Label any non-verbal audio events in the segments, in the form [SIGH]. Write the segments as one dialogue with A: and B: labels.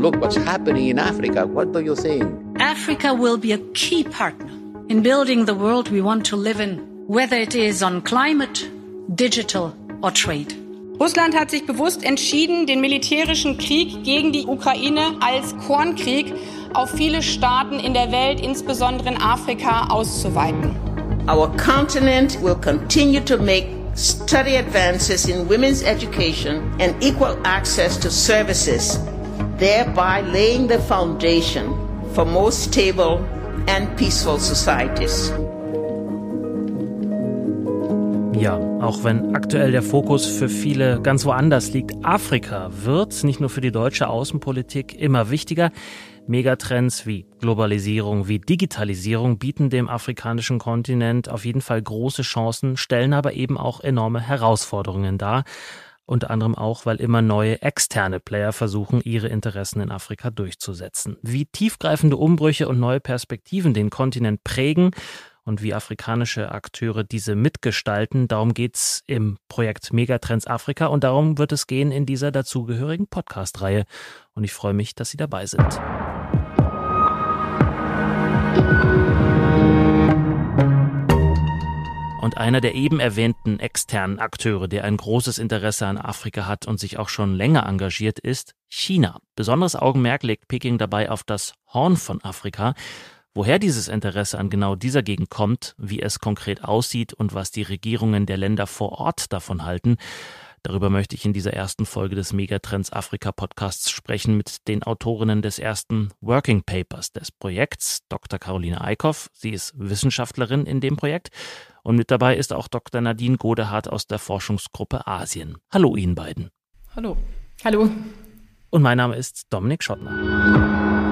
A: look what's happening in Africa. What do you think?
B: Africa will be a key partner in building the world we want to live in, whether it is on climate, digital or trade.
C: Russland hat sich bewusst entschieden, den militärischen Krieg gegen die Ukraine als Kornkrieg auf viele Staaten in der Welt, insbesondere in Afrika, auszuweiten.
D: Our continent will continue to make steady advances in women's education and equal access to services, thereby laying the foundation for more stable and peaceful societies.
E: Ja, auch wenn aktuell der Fokus für viele ganz woanders liegt, Afrika wird nicht nur für die deutsche Außenpolitik immer wichtiger. Megatrends wie Globalisierung, wie Digitalisierung bieten dem afrikanischen Kontinent auf jeden Fall große Chancen, stellen aber eben auch enorme Herausforderungen dar. Unter anderem auch, weil immer neue externe Player versuchen, ihre Interessen in Afrika durchzusetzen. Wie tiefgreifende Umbrüche und neue Perspektiven den Kontinent prägen und wie afrikanische Akteure diese mitgestalten. Darum geht's im Projekt Megatrends Afrika und darum wird es gehen in dieser dazugehörigen Podcast-Reihe. Und ich freue mich, dass Sie dabei sind. Und einer der eben erwähnten externen Akteure, der ein großes Interesse an Afrika hat und sich auch schon länger engagiert, ist China. Besonderes Augenmerk legt Peking dabei auf das Horn von Afrika. Woher dieses Interesse an genau dieser Gegend kommt, wie es konkret aussieht und was die Regierungen der Länder vor Ort davon halten, Darüber möchte ich in dieser ersten Folge des Megatrends Afrika Podcasts sprechen mit den Autorinnen des ersten Working Papers des Projekts, Dr. Caroline Eickhoff. Sie ist Wissenschaftlerin in dem Projekt und mit dabei ist auch Dr. Nadine Godehardt aus der Forschungsgruppe Asien. Hallo Ihnen beiden.
C: Hallo. Hallo.
E: Und mein Name ist Dominik Schottner.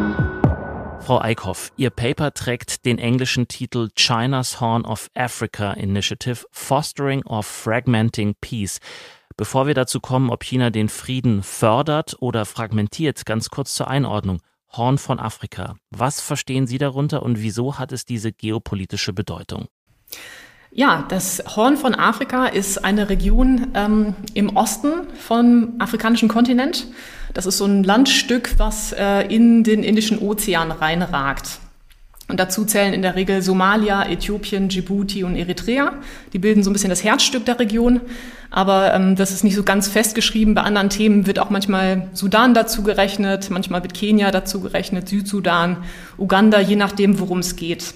E: Frau Eickhoff, Ihr Paper trägt den englischen Titel China's Horn of Africa Initiative Fostering or Fragmenting Peace. Bevor wir dazu kommen, ob China den Frieden fördert oder fragmentiert, ganz kurz zur Einordnung. Horn von Afrika. Was verstehen Sie darunter und wieso hat es diese geopolitische Bedeutung?
F: Ja, das Horn von Afrika ist eine Region ähm, im Osten vom afrikanischen Kontinent. Das ist so ein Landstück, was äh, in den Indischen Ozean reinragt. Und dazu zählen in der Regel Somalia, Äthiopien, Djibouti und Eritrea. Die bilden so ein bisschen das Herzstück der Region. Aber ähm, das ist nicht so ganz festgeschrieben. Bei anderen Themen wird auch manchmal Sudan dazu gerechnet, manchmal wird Kenia dazu gerechnet, Südsudan, Uganda, je nachdem, worum es geht.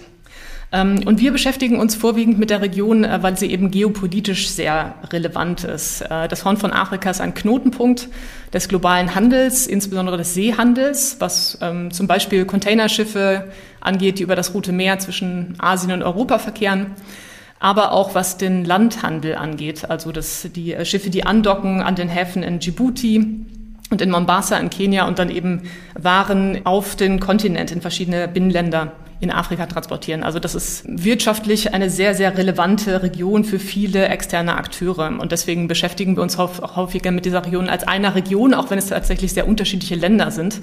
F: Ähm, und wir beschäftigen uns vorwiegend mit der Region, äh, weil sie eben geopolitisch sehr relevant ist. Äh, das Horn von Afrika ist ein Knotenpunkt des globalen Handels, insbesondere des Seehandels, was ähm, zum Beispiel Containerschiffe angeht, die über das Rote Meer zwischen Asien und Europa verkehren aber auch was den Landhandel angeht, also das, die äh, Schiffe, die andocken an den Häfen in Djibouti und in Mombasa in Kenia und dann eben Waren auf den Kontinent in verschiedene Binnenländer in Afrika transportieren. Also das ist wirtschaftlich eine sehr, sehr relevante Region für viele externe Akteure. Und deswegen beschäftigen wir uns häufiger mit dieser Region als einer Region, auch wenn es tatsächlich sehr unterschiedliche Länder sind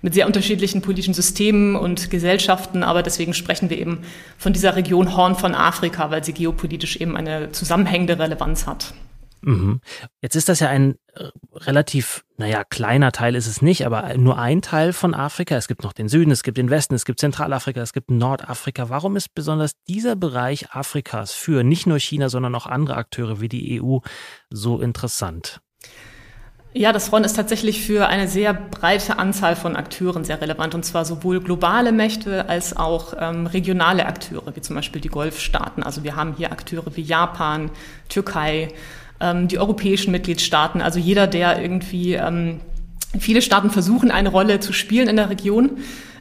F: mit sehr unterschiedlichen politischen Systemen und Gesellschaften, aber deswegen sprechen wir eben von dieser Region Horn von Afrika, weil sie geopolitisch eben eine zusammenhängende Relevanz hat.
E: Mhm. Jetzt ist das ja ein äh, relativ, naja, kleiner Teil ist es nicht, aber nur ein Teil von Afrika. Es gibt noch den Süden, es gibt den Westen, es gibt Zentralafrika, es gibt Nordafrika. Warum ist besonders dieser Bereich Afrikas für nicht nur China, sondern auch andere Akteure wie die EU so interessant?
F: Ja, das Horn ist tatsächlich für eine sehr breite Anzahl von Akteuren sehr relevant, und zwar sowohl globale Mächte als auch ähm, regionale Akteure, wie zum Beispiel die Golfstaaten. Also wir haben hier Akteure wie Japan, Türkei, ähm, die europäischen Mitgliedstaaten, also jeder, der irgendwie, ähm, viele Staaten versuchen, eine Rolle zu spielen in der Region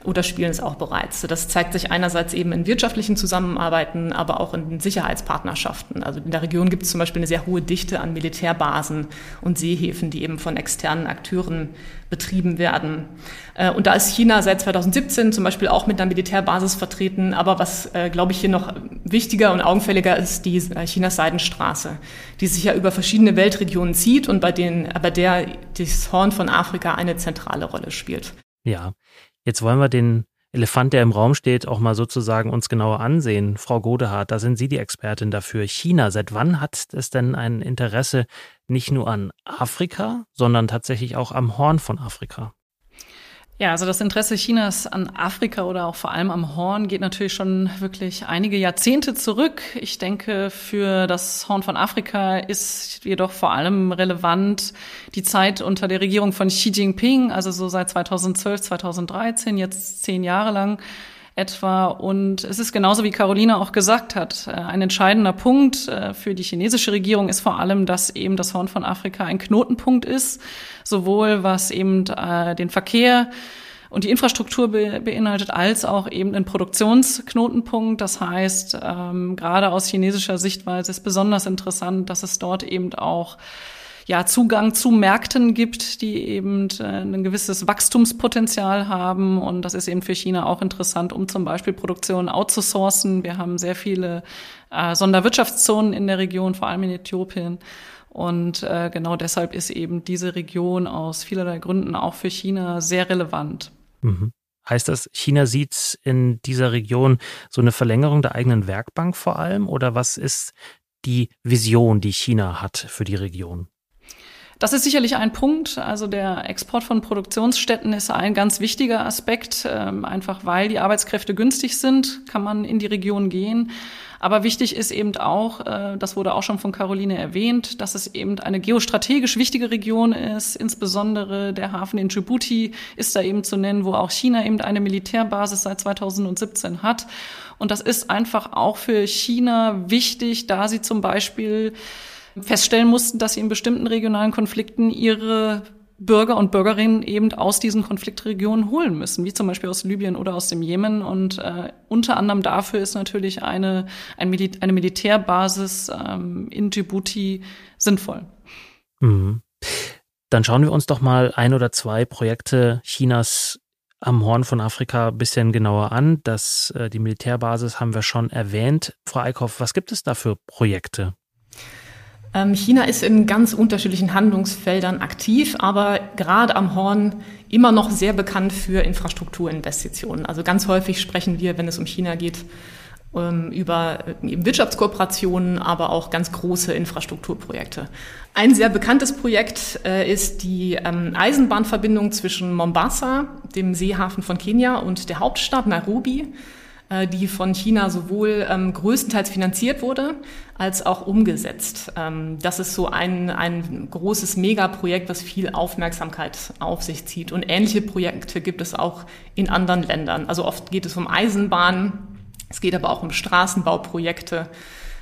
F: oder spielen es auch bereits. Das zeigt sich einerseits eben in wirtschaftlichen Zusammenarbeiten, aber auch in Sicherheitspartnerschaften. Also in der Region gibt es zum Beispiel eine sehr hohe Dichte an Militärbasen und Seehäfen, die eben von externen Akteuren betrieben werden. Äh, und da ist China seit 2017 zum Beispiel auch mit einer Militärbasis vertreten. Aber was, äh, glaube ich, hier noch wichtiger und augenfälliger ist, die äh, Chinas Seidenstraße, die sich ja über verschiedene Weltregionen zieht und bei denen, bei der das Horn von Afrika eine zentrale Rolle spielt.
E: Ja, Jetzt wollen wir den Elefant, der im Raum steht, auch mal sozusagen uns genauer ansehen. Frau Godehardt, da sind Sie die Expertin dafür. China, seit wann hat es denn ein Interesse nicht nur an Afrika, sondern tatsächlich auch am Horn von Afrika?
G: Ja, also das Interesse Chinas an Afrika oder auch vor allem am Horn geht natürlich schon wirklich einige Jahrzehnte zurück. Ich denke, für das Horn von Afrika ist jedoch vor allem relevant die Zeit unter der Regierung von Xi Jinping, also so seit 2012, 2013, jetzt zehn Jahre lang etwa. Und es ist genauso wie Caroline auch gesagt hat, äh, ein entscheidender Punkt äh, für die chinesische Regierung ist vor allem, dass eben das Horn von Afrika ein Knotenpunkt ist, sowohl was eben äh, den Verkehr und die Infrastruktur beinhaltet, als auch eben ein Produktionsknotenpunkt. Das heißt, ähm, gerade aus chinesischer Sichtweise ist besonders interessant, dass es dort eben auch ja, Zugang zu Märkten gibt, die eben äh, ein gewisses Wachstumspotenzial haben. Und das ist eben für China auch interessant, um zum Beispiel Produktion outzusourcen. Wir haben sehr viele äh, Sonderwirtschaftszonen in der Region, vor allem in Äthiopien. Und äh, genau deshalb ist eben diese Region aus vielerlei Gründen auch für China sehr relevant.
E: Mhm. Heißt das, China sieht in dieser Region so eine Verlängerung der eigenen Werkbank vor allem? Oder was ist die Vision, die China hat für die Region?
G: Das ist sicherlich ein Punkt. Also der Export von Produktionsstätten ist ein ganz wichtiger Aspekt. Ähm, einfach weil die Arbeitskräfte günstig sind, kann man in die Region gehen. Aber wichtig ist eben auch, äh, das wurde auch schon von Caroline erwähnt, dass es eben eine geostrategisch wichtige Region ist. Insbesondere der Hafen in Djibouti ist da eben zu nennen, wo auch China eben eine Militärbasis seit 2017 hat. Und das ist einfach auch für China wichtig, da sie zum Beispiel feststellen mussten, dass sie in bestimmten regionalen Konflikten ihre Bürger und Bürgerinnen eben aus diesen Konfliktregionen holen müssen, wie zum Beispiel aus Libyen oder aus dem Jemen. Und äh, unter anderem dafür ist natürlich eine, ein Mil eine Militärbasis ähm, in Djibouti sinnvoll.
E: Mhm. Dann schauen wir uns doch mal ein oder zwei Projekte Chinas am Horn von Afrika ein bisschen genauer an. Das, äh, die Militärbasis haben wir schon erwähnt. Frau Eickhoff, was gibt es da für Projekte?
F: Ähm, China ist in ganz unterschiedlichen Handlungsfeldern aktiv, aber gerade am Horn immer noch sehr bekannt für Infrastrukturinvestitionen. Also ganz häufig sprechen wir, wenn es um China geht, ähm, über äh, Wirtschaftskooperationen, aber auch ganz große Infrastrukturprojekte. Ein sehr bekanntes Projekt äh, ist die ähm, Eisenbahnverbindung zwischen Mombasa, dem Seehafen von Kenia, und der Hauptstadt Nairobi. Äh, die von China sowohl ähm, größtenteils finanziert wurde, als auch umgesetzt. Ähm, das ist so ein, ein großes Megaprojekt, was viel Aufmerksamkeit auf sich zieht. Und ähnliche Projekte gibt es auch in anderen Ländern. Also oft geht es um Eisenbahnen, es geht aber auch um Straßenbauprojekte,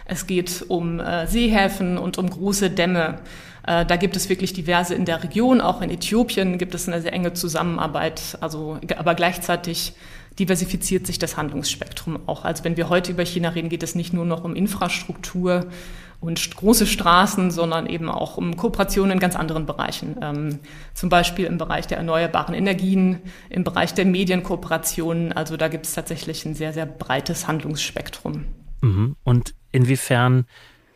F: es geht um äh, Seehäfen und um große Dämme. Äh, da gibt es wirklich diverse in der Region, auch in Äthiopien gibt es eine sehr enge Zusammenarbeit, also aber gleichzeitig diversifiziert sich das Handlungsspektrum auch. Also wenn wir heute über China reden, geht es nicht nur noch um Infrastruktur und große Straßen, sondern eben auch um Kooperationen in ganz anderen Bereichen. Ähm, zum Beispiel im Bereich der erneuerbaren Energien, im Bereich der Medienkooperationen. Also da gibt es tatsächlich ein sehr, sehr breites Handlungsspektrum.
E: Mhm. Und inwiefern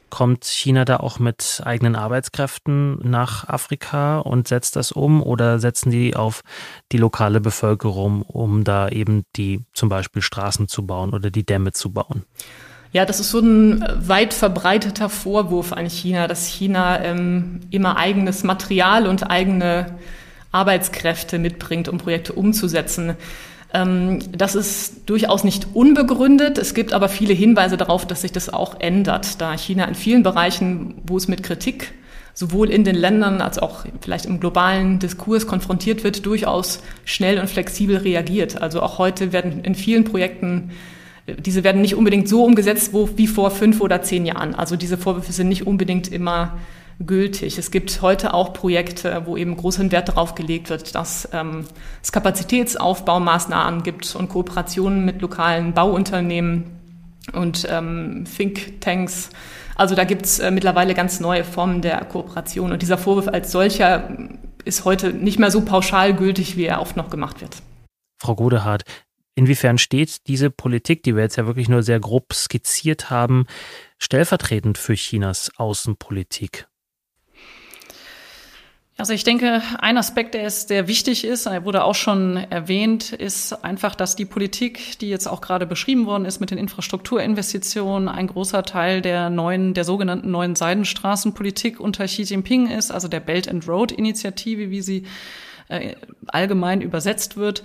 E: Kommt China da auch mit eigenen Arbeitskräften nach Afrika und setzt das um oder setzen die auf die lokale Bevölkerung, um da eben die zum Beispiel Straßen zu bauen oder die Dämme zu bauen?
F: Ja, das ist so ein weit verbreiteter Vorwurf an China, dass China ähm, immer eigenes Material und eigene Arbeitskräfte mitbringt, um Projekte umzusetzen. Ähm, das ist durchaus nicht unbegründet. Es gibt aber viele Hinweise darauf, dass sich das auch ändert, da China in vielen Bereichen, wo es mit Kritik sowohl in den Ländern als auch vielleicht im globalen Diskurs konfrontiert wird, durchaus schnell und flexibel reagiert. Also auch heute werden in vielen Projekten diese werden nicht unbedingt so umgesetzt wo, wie vor fünf oder zehn Jahren. Also diese Vorwürfe sind nicht unbedingt immer gültig. Es gibt heute auch Projekte, wo eben großen Wert darauf gelegt wird, dass ähm, es Kapazitätsaufbaumaßnahmen gibt und Kooperationen mit lokalen Bauunternehmen und ähm, Thinktanks. Also da gibt es äh, mittlerweile ganz neue Formen der Kooperation. Und dieser Vorwurf als solcher ist heute nicht mehr so pauschal gültig, wie er oft noch gemacht wird.
E: Frau Godehardt, inwiefern steht diese Politik, die wir jetzt ja wirklich nur sehr grob skizziert haben, stellvertretend für Chinas Außenpolitik?
G: Also ich denke, ein Aspekt, der ist, der wichtig ist, er wurde auch schon erwähnt, ist einfach, dass die Politik, die jetzt auch gerade beschrieben worden ist mit den Infrastrukturinvestitionen, ein großer Teil der neuen, der sogenannten neuen Seidenstraßenpolitik unter Xi Jinping ist, also der Belt and Road Initiative, wie sie äh, allgemein übersetzt wird.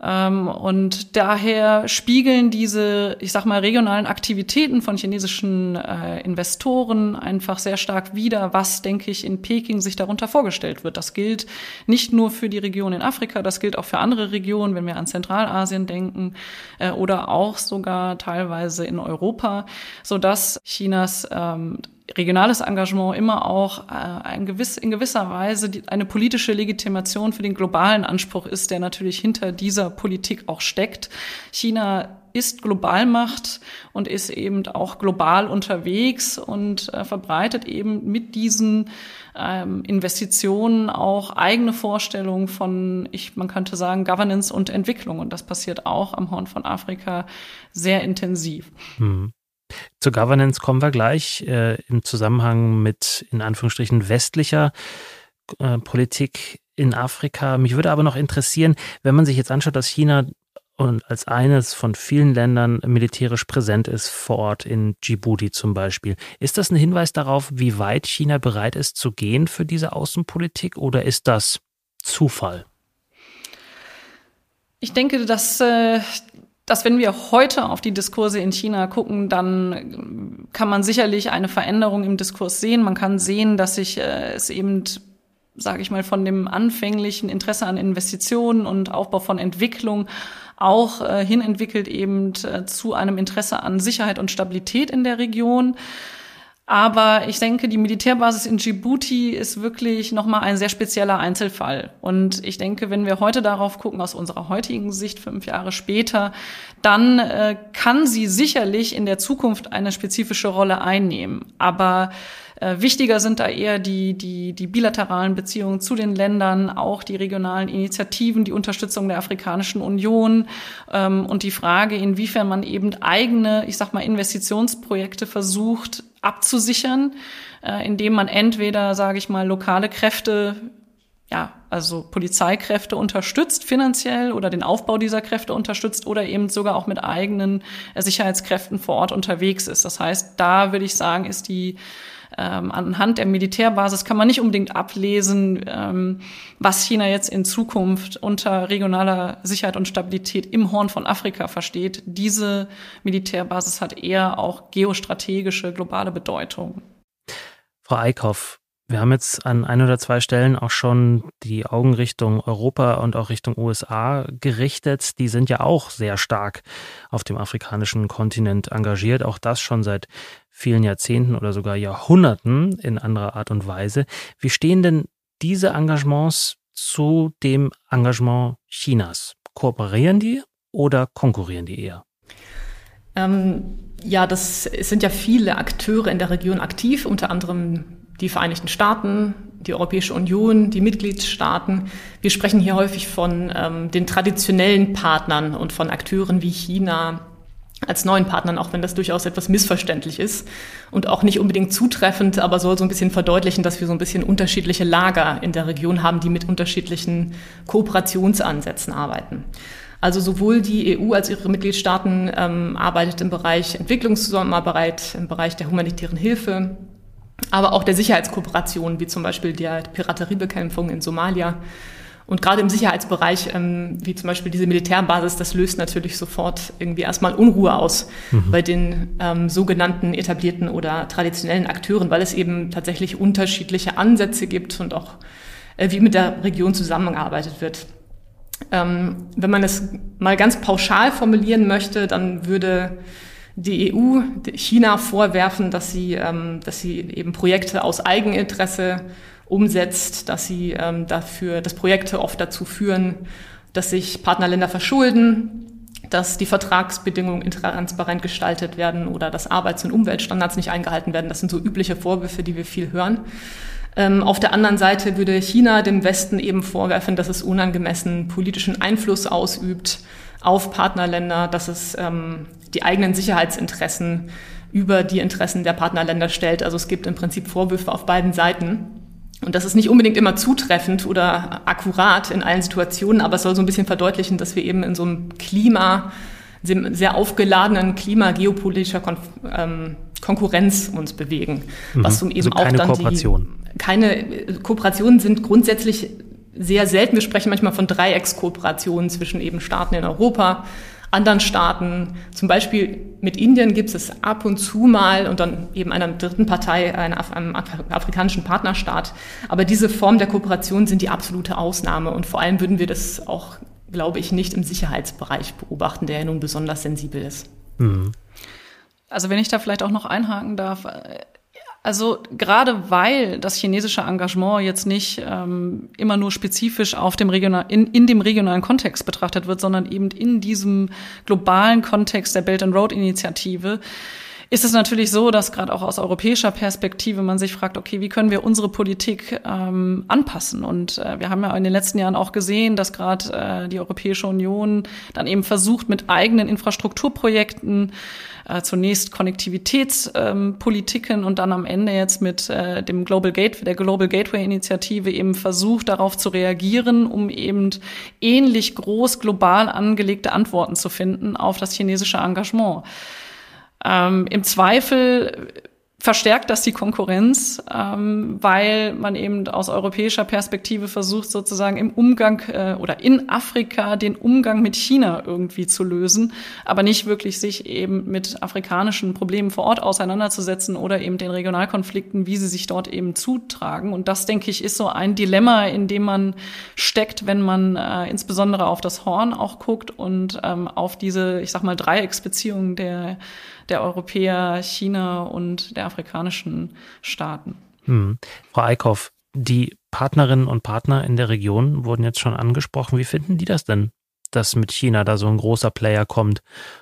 G: Ähm, und daher spiegeln diese, ich sag mal, regionalen Aktivitäten von chinesischen äh, Investoren einfach sehr stark wider, was, denke ich, in Peking sich darunter vorgestellt wird. Das gilt nicht nur für die Region in Afrika, das gilt auch für andere Regionen, wenn wir an Zentralasien denken, äh, oder auch sogar teilweise in Europa, so dass Chinas ähm, regionales Engagement immer auch äh, gewiss, in gewisser Weise die, eine politische Legitimation für den globalen Anspruch ist, der natürlich hinter dieser Politik auch steckt. China ist Globalmacht und ist eben auch global unterwegs und äh, verbreitet eben mit diesen ähm, Investitionen auch eigene Vorstellungen von, ich, man könnte sagen, Governance und Entwicklung. Und das passiert auch am Horn von Afrika sehr intensiv.
E: Hm. Zur Governance kommen wir gleich äh, im Zusammenhang mit in Anführungsstrichen westlicher äh, Politik in Afrika. Mich würde aber noch interessieren, wenn man sich jetzt anschaut, dass China und als eines von vielen Ländern militärisch präsent ist vor Ort in Djibouti zum Beispiel. Ist das ein Hinweis darauf, wie weit China bereit ist zu gehen für diese Außenpolitik oder ist das Zufall?
G: Ich denke, dass äh, dass wenn wir heute auf die Diskurse in China gucken, dann kann man sicherlich eine Veränderung im Diskurs sehen. Man kann sehen, dass sich äh, es eben sage ich mal, von dem anfänglichen Interesse an Investitionen und Aufbau von Entwicklung auch äh, hin entwickelt eben äh, zu einem Interesse an Sicherheit und Stabilität in der Region. Aber ich denke, die Militärbasis in Djibouti ist wirklich nochmal ein sehr spezieller Einzelfall. Und ich denke, wenn wir heute darauf gucken, aus unserer heutigen Sicht, fünf Jahre später, dann äh, kann sie sicherlich in der Zukunft eine spezifische Rolle einnehmen. Aber äh, wichtiger sind da eher die, die, die bilateralen Beziehungen zu den Ländern, auch die regionalen Initiativen, die Unterstützung der Afrikanischen Union ähm, und die Frage, inwiefern man eben eigene, ich sag mal, Investitionsprojekte versucht abzusichern, äh, indem man entweder, sage ich mal, lokale Kräfte ja, also Polizeikräfte unterstützt finanziell oder den Aufbau dieser Kräfte unterstützt oder eben sogar auch mit eigenen äh, Sicherheitskräften vor Ort unterwegs ist. Das heißt, da würde ich sagen, ist die ähm, anhand der Militärbasis kann man nicht unbedingt ablesen, ähm, was China jetzt in Zukunft unter regionaler Sicherheit und Stabilität im Horn von Afrika versteht. Diese Militärbasis hat eher auch geostrategische globale Bedeutung.
E: Frau Eickhoff, wir haben jetzt an ein oder zwei Stellen auch schon die Augen Richtung Europa und auch Richtung USA gerichtet. Die sind ja auch sehr stark auf dem afrikanischen Kontinent engagiert. Auch das schon seit vielen Jahrzehnten oder sogar Jahrhunderten in anderer Art und Weise. Wie stehen denn diese Engagements zu dem Engagement Chinas? Kooperieren die oder konkurrieren die eher?
F: Ähm, ja, das sind ja viele Akteure in der Region aktiv, unter anderem die Vereinigten Staaten, die Europäische Union, die Mitgliedstaaten. Wir sprechen hier häufig von ähm, den traditionellen Partnern und von Akteuren wie China als neuen Partnern, auch wenn das durchaus etwas missverständlich ist und auch nicht unbedingt zutreffend, aber soll so ein bisschen verdeutlichen, dass wir so ein bisschen unterschiedliche Lager in der Region haben, die mit unterschiedlichen Kooperationsansätzen arbeiten. Also sowohl die EU als ihre Mitgliedstaaten ähm, arbeitet im Bereich Entwicklungszusammenarbeit, im Bereich der humanitären Hilfe, aber auch der Sicherheitskooperation, wie zum Beispiel der Pirateriebekämpfung in Somalia. Und gerade im Sicherheitsbereich, ähm, wie zum Beispiel diese Militärbasis, das löst natürlich sofort irgendwie erstmal Unruhe aus mhm. bei den ähm, sogenannten etablierten oder traditionellen Akteuren, weil es eben tatsächlich unterschiedliche Ansätze gibt und auch äh, wie mit der Region zusammengearbeitet wird. Ähm, wenn man es mal ganz pauschal formulieren möchte, dann würde die EU China vorwerfen, dass sie, ähm, dass sie eben Projekte aus Eigeninteresse umsetzt, dass sie ähm, dafür, dass Projekte oft dazu führen, dass sich Partnerländer verschulden, dass die Vertragsbedingungen intransparent gestaltet werden oder dass Arbeits- und Umweltstandards nicht eingehalten werden. Das sind so übliche Vorwürfe, die wir viel hören. Ähm, auf der anderen Seite würde China dem Westen eben vorwerfen, dass es unangemessen politischen Einfluss ausübt auf Partnerländer, dass es ähm, die eigenen Sicherheitsinteressen über die Interessen der Partnerländer stellt. Also es gibt im Prinzip Vorwürfe auf beiden Seiten. Und das ist nicht unbedingt immer zutreffend oder akkurat in allen Situationen, aber es soll so ein bisschen verdeutlichen, dass wir eben in so einem Klima, sehr aufgeladenen Klima geopolitischer Kon ähm, Konkurrenz uns bewegen.
E: Mhm. Was um eben also auch dann
F: Kooperation. die keine Kooperationen sind grundsätzlich sehr selten. Wir sprechen manchmal von Dreieckskooperationen zwischen eben Staaten in Europa, anderen Staaten. Zum Beispiel mit Indien gibt es ab und zu mal und dann eben einer dritten Partei, einem afrikanischen Partnerstaat. Aber diese Form der Kooperation sind die absolute Ausnahme. Und vor allem würden wir das auch, glaube ich, nicht im Sicherheitsbereich beobachten, der ja nun besonders sensibel ist. Mhm.
G: Also wenn ich da vielleicht auch noch einhaken darf, also gerade weil das chinesische Engagement jetzt nicht ähm, immer nur spezifisch auf dem regional, in, in dem regionalen Kontext betrachtet wird, sondern eben in diesem globalen Kontext der Belt and Road Initiative, ist es natürlich so, dass gerade auch aus europäischer Perspektive man sich fragt, okay, wie können wir unsere Politik ähm, anpassen? Und äh, wir haben ja in den letzten Jahren auch gesehen, dass gerade äh, die Europäische Union dann eben versucht, mit eigenen Infrastrukturprojekten äh, zunächst Konnektivitätspolitiken ähm, und dann am Ende jetzt mit äh, dem Global Gateway, der Global Gateway Initiative eben versucht, darauf zu reagieren, um eben ähnlich groß global angelegte Antworten zu finden auf das chinesische Engagement. Ähm, Im Zweifel verstärkt das die Konkurrenz, ähm, weil man eben aus europäischer Perspektive versucht, sozusagen im Umgang äh, oder in Afrika den Umgang mit China irgendwie zu lösen, aber nicht wirklich sich eben mit afrikanischen Problemen vor Ort auseinanderzusetzen oder eben den Regionalkonflikten, wie sie sich dort eben zutragen. Und das, denke ich, ist so ein Dilemma, in dem man steckt, wenn man äh, insbesondere auf das Horn auch guckt und ähm, auf diese, ich sag mal, Dreiecksbeziehungen der der Europäer, China und der afrikanischen Staaten.
E: Hm. Frau Eickhoff, die Partnerinnen und Partner in der Region wurden jetzt schon angesprochen. Wie finden die das denn, dass mit China da so ein großer Player kommt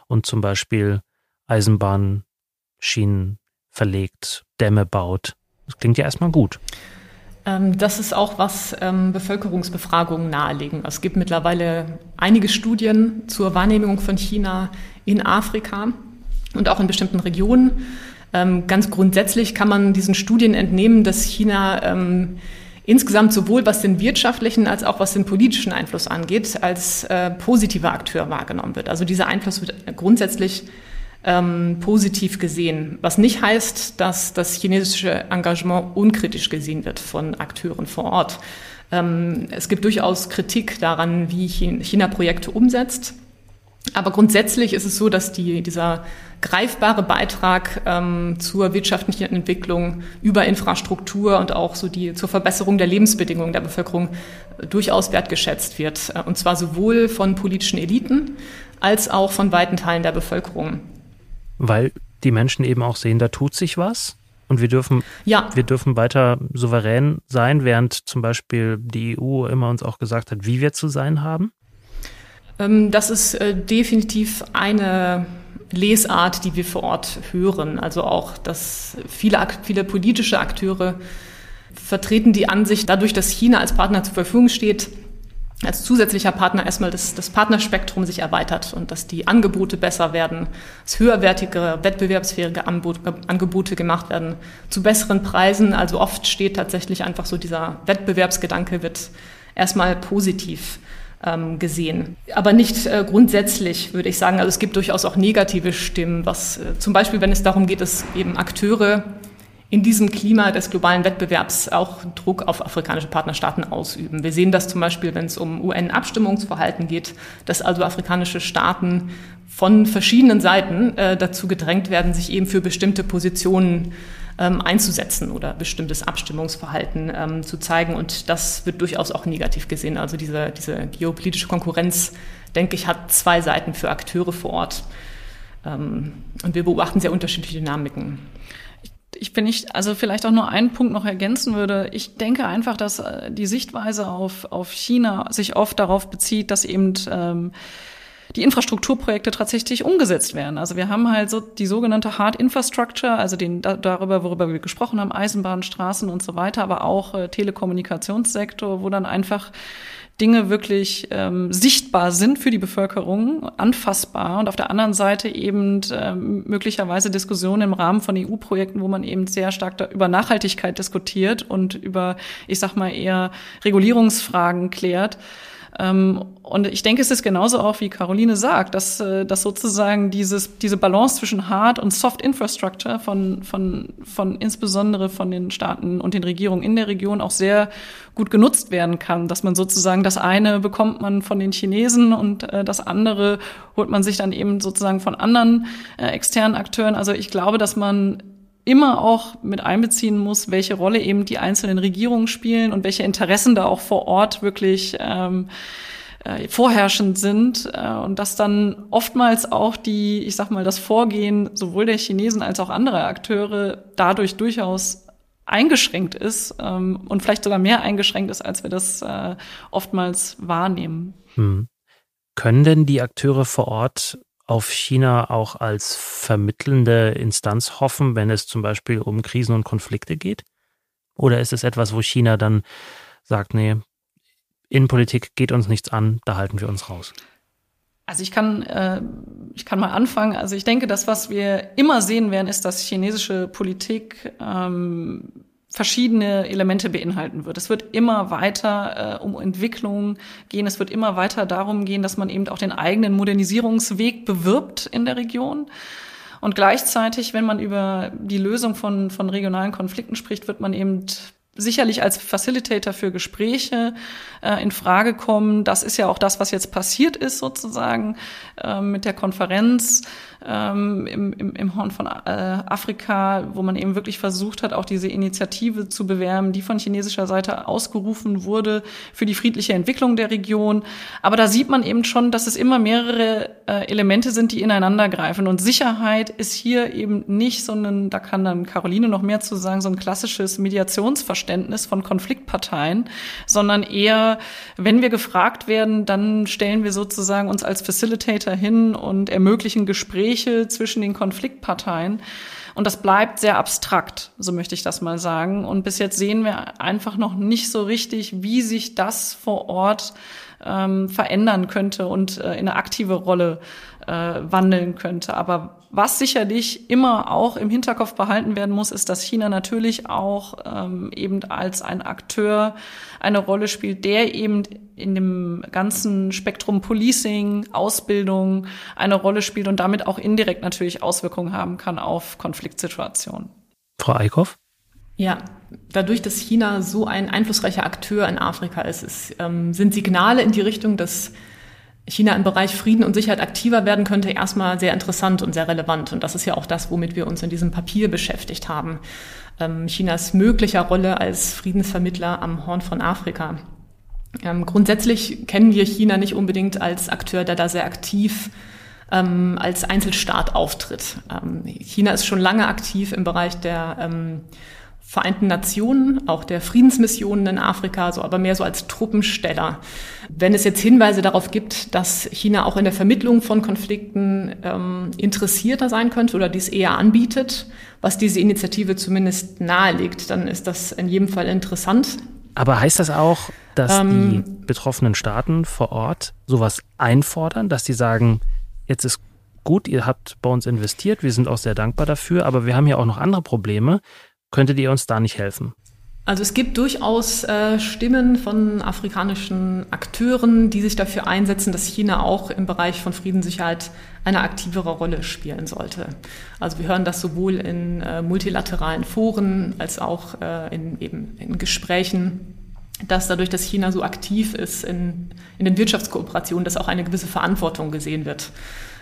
E: und zum Beispiel Eisenbahnschienen verlegt, Dämme baut? Das klingt ja erstmal gut.
F: Ähm, das ist auch, was ähm, Bevölkerungsbefragungen nahelegen. Es gibt mittlerweile einige Studien zur Wahrnehmung von China in Afrika und auch in bestimmten Regionen. Ähm, ganz grundsätzlich kann man diesen Studien entnehmen, dass China ähm, insgesamt sowohl was den wirtschaftlichen als auch was den politischen Einfluss angeht, als äh, positiver Akteur wahrgenommen wird. Also dieser Einfluss wird grundsätzlich ähm, positiv gesehen, was nicht heißt, dass das chinesische Engagement unkritisch gesehen wird von Akteuren vor Ort. Ähm, es gibt durchaus Kritik daran, wie China Projekte umsetzt. Aber grundsätzlich ist es so, dass die, dieser greifbare Beitrag ähm, zur wirtschaftlichen Entwicklung über Infrastruktur und auch so die zur Verbesserung der Lebensbedingungen der Bevölkerung äh, durchaus wertgeschätzt wird. Äh, und zwar sowohl von politischen Eliten als auch von weiten Teilen der Bevölkerung.
E: Weil die Menschen eben auch sehen, da tut sich was. Und wir dürfen, ja. wir dürfen weiter souverän sein, während zum Beispiel die EU immer uns auch gesagt hat, wie wir zu sein haben?
F: Ähm, das ist äh, definitiv eine Lesart, die wir vor Ort hören. Also auch, dass viele, viele politische Akteure vertreten die Ansicht, dadurch, dass China als Partner zur Verfügung steht, als zusätzlicher Partner erstmal das, das Partnerspektrum sich erweitert und dass die Angebote besser werden, dass höherwertigere, wettbewerbsfähige Angebote gemacht werden, zu besseren Preisen. Also oft steht tatsächlich einfach so dieser Wettbewerbsgedanke wird erstmal positiv gesehen. Aber nicht äh, grundsätzlich, würde ich sagen. Also es gibt durchaus auch negative Stimmen, was äh, zum Beispiel, wenn es darum geht, dass eben Akteure in diesem Klima des globalen Wettbewerbs auch Druck auf afrikanische Partnerstaaten ausüben. Wir sehen das zum Beispiel, wenn es um UN-Abstimmungsverhalten geht, dass also afrikanische Staaten von verschiedenen Seiten äh, dazu gedrängt werden, sich eben für bestimmte Positionen ähm, einzusetzen oder bestimmtes Abstimmungsverhalten ähm, zu zeigen. Und das wird durchaus auch negativ gesehen. Also diese, diese geopolitische Konkurrenz, denke ich, hat zwei Seiten für Akteure vor Ort. Ähm, und wir beobachten sehr unterschiedliche Dynamiken
G: ich bin nicht, also vielleicht auch nur einen Punkt noch ergänzen würde. Ich denke einfach, dass äh, die Sichtweise auf, auf China sich oft darauf bezieht, dass eben ähm, die Infrastrukturprojekte tatsächlich umgesetzt werden. Also wir haben halt so die sogenannte Hard Infrastructure, also den, darüber, worüber wir gesprochen haben, Eisenbahn, Straßen und so weiter, aber auch äh, Telekommunikationssektor, wo dann einfach Dinge wirklich ähm, sichtbar sind für die Bevölkerung, anfassbar und auf der anderen Seite eben ähm, möglicherweise Diskussionen im Rahmen von EU-Projekten, wo man eben sehr stark da über Nachhaltigkeit diskutiert und über, ich sag mal, eher Regulierungsfragen klärt und ich denke, es ist genauso auch, wie Caroline sagt, dass, äh, dass sozusagen dieses, diese Balance zwischen Hard und Soft Infrastructure von, von, von insbesondere von den Staaten und den Regierungen in der Region auch sehr gut genutzt werden kann. Dass man sozusagen das eine bekommt man von den Chinesen und äh, das andere holt man sich dann eben sozusagen von anderen äh, externen Akteuren. Also ich glaube, dass man immer auch mit einbeziehen muss, welche Rolle eben die einzelnen Regierungen spielen und welche Interessen da auch vor Ort wirklich ähm, äh, vorherrschend sind äh, und dass dann oftmals auch die, ich sag mal, das Vorgehen sowohl der Chinesen als auch anderer Akteure dadurch durchaus eingeschränkt ist ähm, und vielleicht sogar mehr eingeschränkt ist, als wir das äh, oftmals wahrnehmen. Hm.
E: Können denn die Akteure vor Ort auf China auch als vermittelnde Instanz hoffen, wenn es zum Beispiel um Krisen und Konflikte geht? Oder ist es etwas, wo China dann sagt, nee, Innenpolitik geht uns nichts an, da halten wir uns raus?
G: Also ich kann, äh, ich kann mal anfangen. Also ich denke, das, was wir immer sehen werden, ist, dass chinesische Politik ähm, verschiedene Elemente beinhalten wird. Es wird immer weiter äh, um Entwicklung gehen. Es wird immer weiter darum gehen, dass man eben auch den eigenen Modernisierungsweg bewirbt in der Region. Und gleichzeitig, wenn man über die Lösung von, von regionalen Konflikten spricht, wird man eben sicherlich als Facilitator für Gespräche äh, in Frage kommen. Das ist ja auch das, was jetzt passiert ist sozusagen äh, mit der Konferenz ähm, im, im, im Horn von äh, Afrika, wo man eben wirklich versucht hat, auch diese Initiative zu bewerben, die von chinesischer Seite ausgerufen wurde für die friedliche Entwicklung der Region. Aber da sieht man eben schon, dass es immer mehrere äh, Elemente sind, die ineinander greifen. Und Sicherheit ist hier eben nicht so ein, da kann dann Caroline noch mehr zu sagen, so ein klassisches Mediationsverständnis von Konfliktparteien, sondern eher, wenn wir gefragt werden, dann stellen wir sozusagen uns als Facilitator hin und ermöglichen Gespräche Gespräche zwischen den Konfliktparteien. Und das bleibt sehr abstrakt, so möchte ich das mal sagen. Und bis jetzt sehen wir einfach noch nicht so richtig, wie sich das vor Ort ähm, verändern könnte und äh, in eine aktive Rolle äh, wandeln könnte. Aber was sicherlich immer auch im Hinterkopf behalten werden muss, ist, dass China natürlich auch ähm, eben als ein Akteur eine Rolle spielt, der eben in dem ganzen Spektrum Policing, Ausbildung eine Rolle spielt und damit auch indirekt natürlich Auswirkungen haben kann auf Konfliktsituationen.
E: Frau Eickhoff?
F: Ja, dadurch, dass China so ein einflussreicher Akteur in Afrika ist, ist ähm, sind Signale in die Richtung, dass China im Bereich Frieden und Sicherheit aktiver werden könnte, erstmal sehr interessant und sehr relevant. Und das ist ja auch das, womit wir uns in diesem Papier beschäftigt haben. Ähm, Chinas möglicher Rolle als Friedensvermittler am Horn von Afrika. Ähm, grundsätzlich kennen wir China nicht unbedingt als Akteur, der da sehr aktiv ähm, als Einzelstaat auftritt. Ähm, China ist schon lange aktiv im Bereich der ähm, Vereinten Nationen, auch der Friedensmissionen in Afrika, so aber mehr so als Truppensteller. Wenn es jetzt Hinweise darauf gibt, dass China auch in der Vermittlung von Konflikten ähm, interessierter sein könnte oder dies eher anbietet, was diese Initiative zumindest nahelegt, dann ist das in jedem Fall interessant.
E: Aber heißt das auch, dass ähm, die betroffenen Staaten vor Ort sowas einfordern, dass sie sagen, jetzt ist gut, ihr habt bei uns investiert, wir sind auch sehr dankbar dafür, aber wir haben ja auch noch andere Probleme. Könntet ihr uns da nicht helfen?
F: Also es gibt durchaus äh, Stimmen von afrikanischen Akteuren, die sich dafür einsetzen, dass China auch im Bereich von Friedenssicherheit eine aktivere Rolle spielen sollte. Also wir hören das sowohl in äh, multilateralen Foren als auch äh, in, eben in Gesprächen, dass dadurch, dass China so aktiv ist in, in den Wirtschaftskooperationen, dass auch eine gewisse Verantwortung gesehen wird.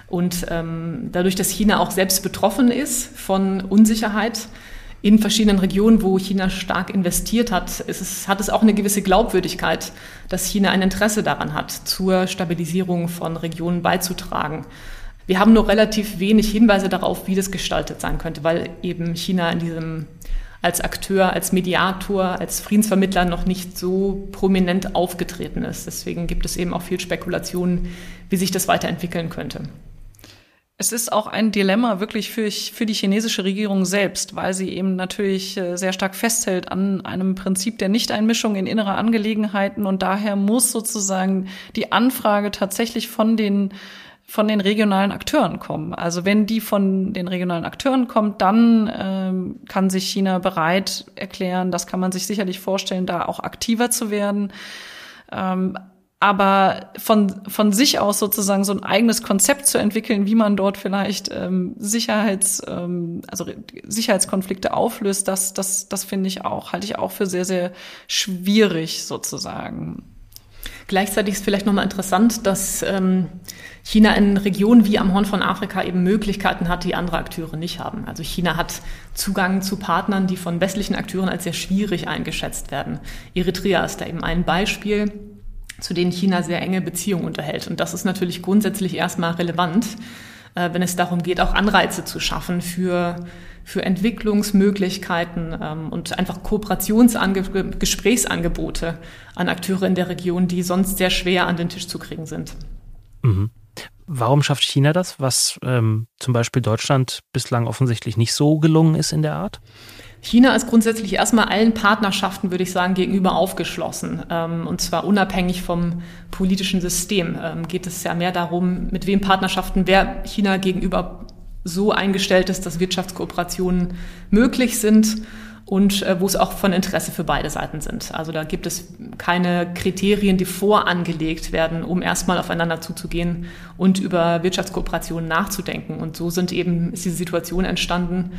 F: Und ähm, dadurch, dass China auch selbst betroffen ist von Unsicherheit, in verschiedenen Regionen, wo China stark investiert hat, es, hat es auch eine gewisse Glaubwürdigkeit, dass China ein Interesse daran hat, zur Stabilisierung von Regionen beizutragen. Wir haben nur relativ wenig Hinweise darauf, wie das gestaltet sein könnte, weil eben China in diesem als Akteur, als Mediator, als Friedensvermittler noch nicht so prominent aufgetreten ist. Deswegen gibt es eben auch viel Spekulationen, wie sich das weiterentwickeln könnte.
G: Es ist auch ein Dilemma wirklich für, für die chinesische Regierung selbst, weil sie eben natürlich äh, sehr stark festhält an einem Prinzip der Nichteinmischung in innere Angelegenheiten und daher muss sozusagen die Anfrage tatsächlich von den von den regionalen Akteuren kommen. Also wenn die von den regionalen Akteuren kommt, dann ähm, kann sich China bereit erklären, das kann man sich sicherlich vorstellen, da auch aktiver zu werden. Ähm, aber von, von sich aus sozusagen so ein eigenes Konzept zu entwickeln, wie man dort vielleicht ähm, Sicherheits, ähm, also Sicherheitskonflikte auflöst, das, das, das finde ich auch, halte ich auch für sehr, sehr schwierig sozusagen.
F: Gleichzeitig ist vielleicht nochmal interessant, dass ähm, China in Regionen wie am Horn von Afrika eben Möglichkeiten hat, die andere Akteure nicht haben. Also China hat Zugang zu Partnern, die von westlichen Akteuren als sehr schwierig eingeschätzt werden. Eritrea ist da eben ein Beispiel zu denen China sehr enge Beziehungen unterhält. Und das ist natürlich grundsätzlich erstmal relevant, äh, wenn es darum geht, auch Anreize zu schaffen für, für Entwicklungsmöglichkeiten ähm, und einfach Kooperationsgesprächsangebote an Akteure in der Region, die sonst sehr schwer an den Tisch zu kriegen sind.
E: Mhm. Warum schafft China das, was ähm, zum Beispiel Deutschland bislang offensichtlich nicht so gelungen ist in der Art?
F: China ist grundsätzlich erstmal allen Partnerschaften, würde ich sagen, gegenüber aufgeschlossen. Ähm, und zwar unabhängig vom politischen System. Ähm, geht es ja mehr darum, mit wem Partnerschaften, wer China gegenüber so eingestellt ist, dass Wirtschaftskooperationen möglich sind und äh, wo es auch von Interesse für beide Seiten sind. Also da gibt es keine Kriterien, die vorangelegt werden, um erstmal aufeinander zuzugehen und über Wirtschaftskooperationen nachzudenken. Und so sind eben, ist diese Situation entstanden,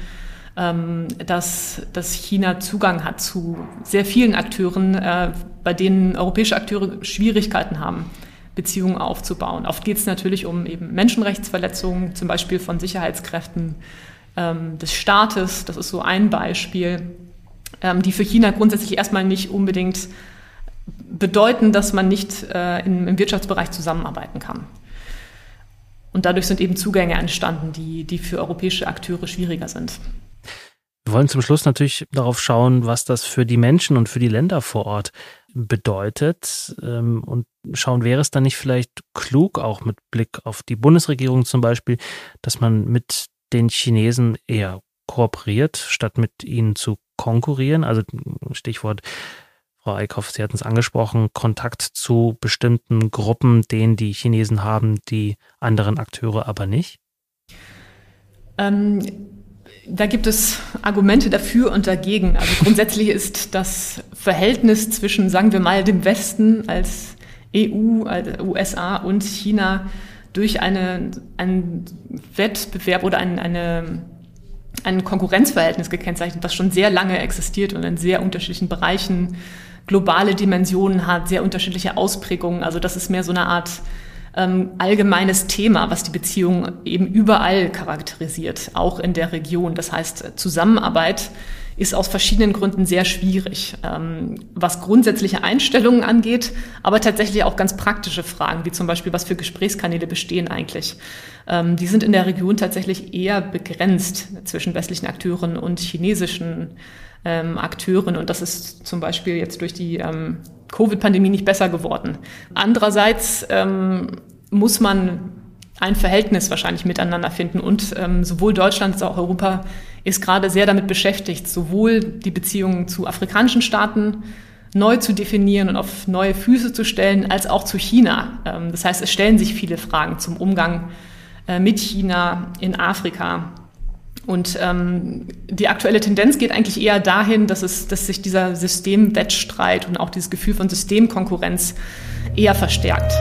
F: dass, dass China Zugang hat zu sehr vielen Akteuren, äh, bei denen europäische Akteure Schwierigkeiten haben, Beziehungen aufzubauen. Oft geht es natürlich um eben Menschenrechtsverletzungen, zum Beispiel von Sicherheitskräften ähm, des Staates. Das ist so ein Beispiel, ähm, die für China grundsätzlich erstmal nicht unbedingt bedeuten, dass man nicht äh, im, im Wirtschaftsbereich zusammenarbeiten kann. Und dadurch sind eben Zugänge entstanden, die, die für europäische Akteure schwieriger sind.
E: Wir wollen zum Schluss natürlich darauf schauen, was das für die Menschen und für die Länder vor Ort bedeutet ähm, und schauen, wäre es dann nicht vielleicht klug, auch mit Blick auf die Bundesregierung zum Beispiel, dass man mit den Chinesen eher kooperiert, statt mit ihnen zu konkurrieren. Also Stichwort, Frau Eickhoff, Sie hatten es angesprochen, Kontakt zu bestimmten Gruppen, denen die Chinesen haben, die anderen Akteure aber nicht?
F: Ähm, da gibt es Argumente dafür und dagegen. Also grundsätzlich [LAUGHS] ist das Verhältnis zwischen, sagen wir mal, dem Westen als EU, als USA und China durch eine, einen Wettbewerb oder ein, eine, ein Konkurrenzverhältnis gekennzeichnet, das schon sehr lange existiert und in sehr unterschiedlichen Bereichen globale Dimensionen hat, sehr unterschiedliche Ausprägungen. Also das ist mehr so eine Art ähm, allgemeines Thema, was die Beziehung eben überall charakterisiert, auch in der Region. Das heißt, Zusammenarbeit ist aus verschiedenen Gründen sehr schwierig, ähm, was grundsätzliche Einstellungen angeht, aber tatsächlich auch ganz praktische Fragen, wie zum Beispiel, was für Gesprächskanäle bestehen eigentlich. Ähm, die sind in der Region tatsächlich eher begrenzt zwischen westlichen Akteuren und chinesischen ähm, Akteuren und das ist zum Beispiel jetzt durch die ähm, Covid-Pandemie nicht besser geworden. Andererseits ähm, muss man ein Verhältnis wahrscheinlich miteinander finden. Und ähm, sowohl Deutschland als auch Europa ist gerade sehr damit beschäftigt, sowohl die Beziehungen zu afrikanischen Staaten neu zu definieren und auf neue Füße zu stellen, als auch zu China. Ähm, das heißt, es stellen sich viele Fragen zum Umgang äh, mit China in Afrika. Und ähm, die aktuelle Tendenz geht eigentlich eher dahin, dass, es, dass sich dieser Systemwettstreit und auch dieses Gefühl von Systemkonkurrenz eher verstärkt.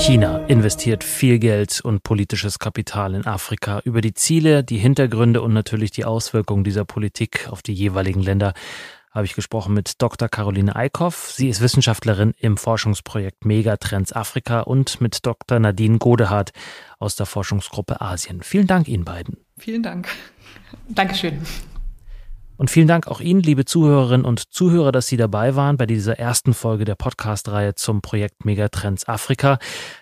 E: China investiert viel Geld und politisches Kapital in Afrika. Über die Ziele, die Hintergründe und natürlich die Auswirkungen dieser Politik auf die jeweiligen Länder habe ich gesprochen mit Dr. Caroline Eickhoff. Sie ist Wissenschaftlerin im Forschungsprojekt Megatrends Afrika und mit Dr. Nadine Godehardt aus der Forschungsgruppe Asien. Vielen Dank Ihnen beiden.
G: Vielen Dank.
F: Dankeschön.
E: Und vielen Dank auch Ihnen, liebe Zuhörerinnen und Zuhörer, dass Sie dabei waren bei dieser ersten Folge der Podcast-Reihe zum Projekt Megatrends Afrika.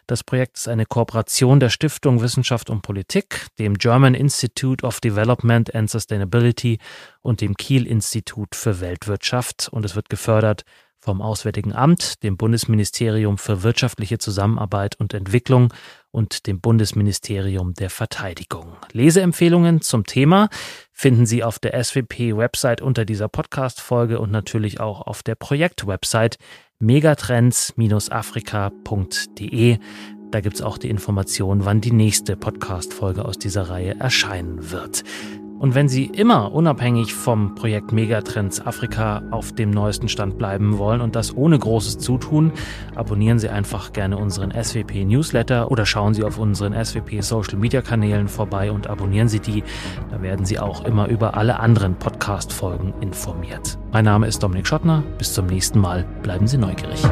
E: Das Projekt ist eine Kooperation der Stiftung Wissenschaft und Politik, dem German Institute of Development and Sustainability und dem Kiel Institut für Weltwirtschaft und es wird gefördert vom Auswärtigen Amt, dem Bundesministerium für wirtschaftliche Zusammenarbeit und Entwicklung und dem Bundesministerium der Verteidigung. Leseempfehlungen zum Thema finden Sie auf der SWP-Website unter dieser Podcast-Folge und natürlich auch auf der Projekt-Website megatrends-afrika.de. Da gibt es auch die Information, wann die nächste Podcast-Folge aus dieser Reihe erscheinen wird. Und wenn Sie immer unabhängig vom Projekt Megatrends Afrika auf dem neuesten Stand bleiben wollen und das ohne großes Zutun, abonnieren Sie einfach gerne unseren SWP Newsletter oder schauen Sie auf unseren SWP Social Media Kanälen vorbei und abonnieren Sie die. Da werden Sie auch immer über alle anderen Podcast-Folgen informiert. Mein Name ist Dominik Schottner. Bis zum nächsten Mal. Bleiben Sie neugierig.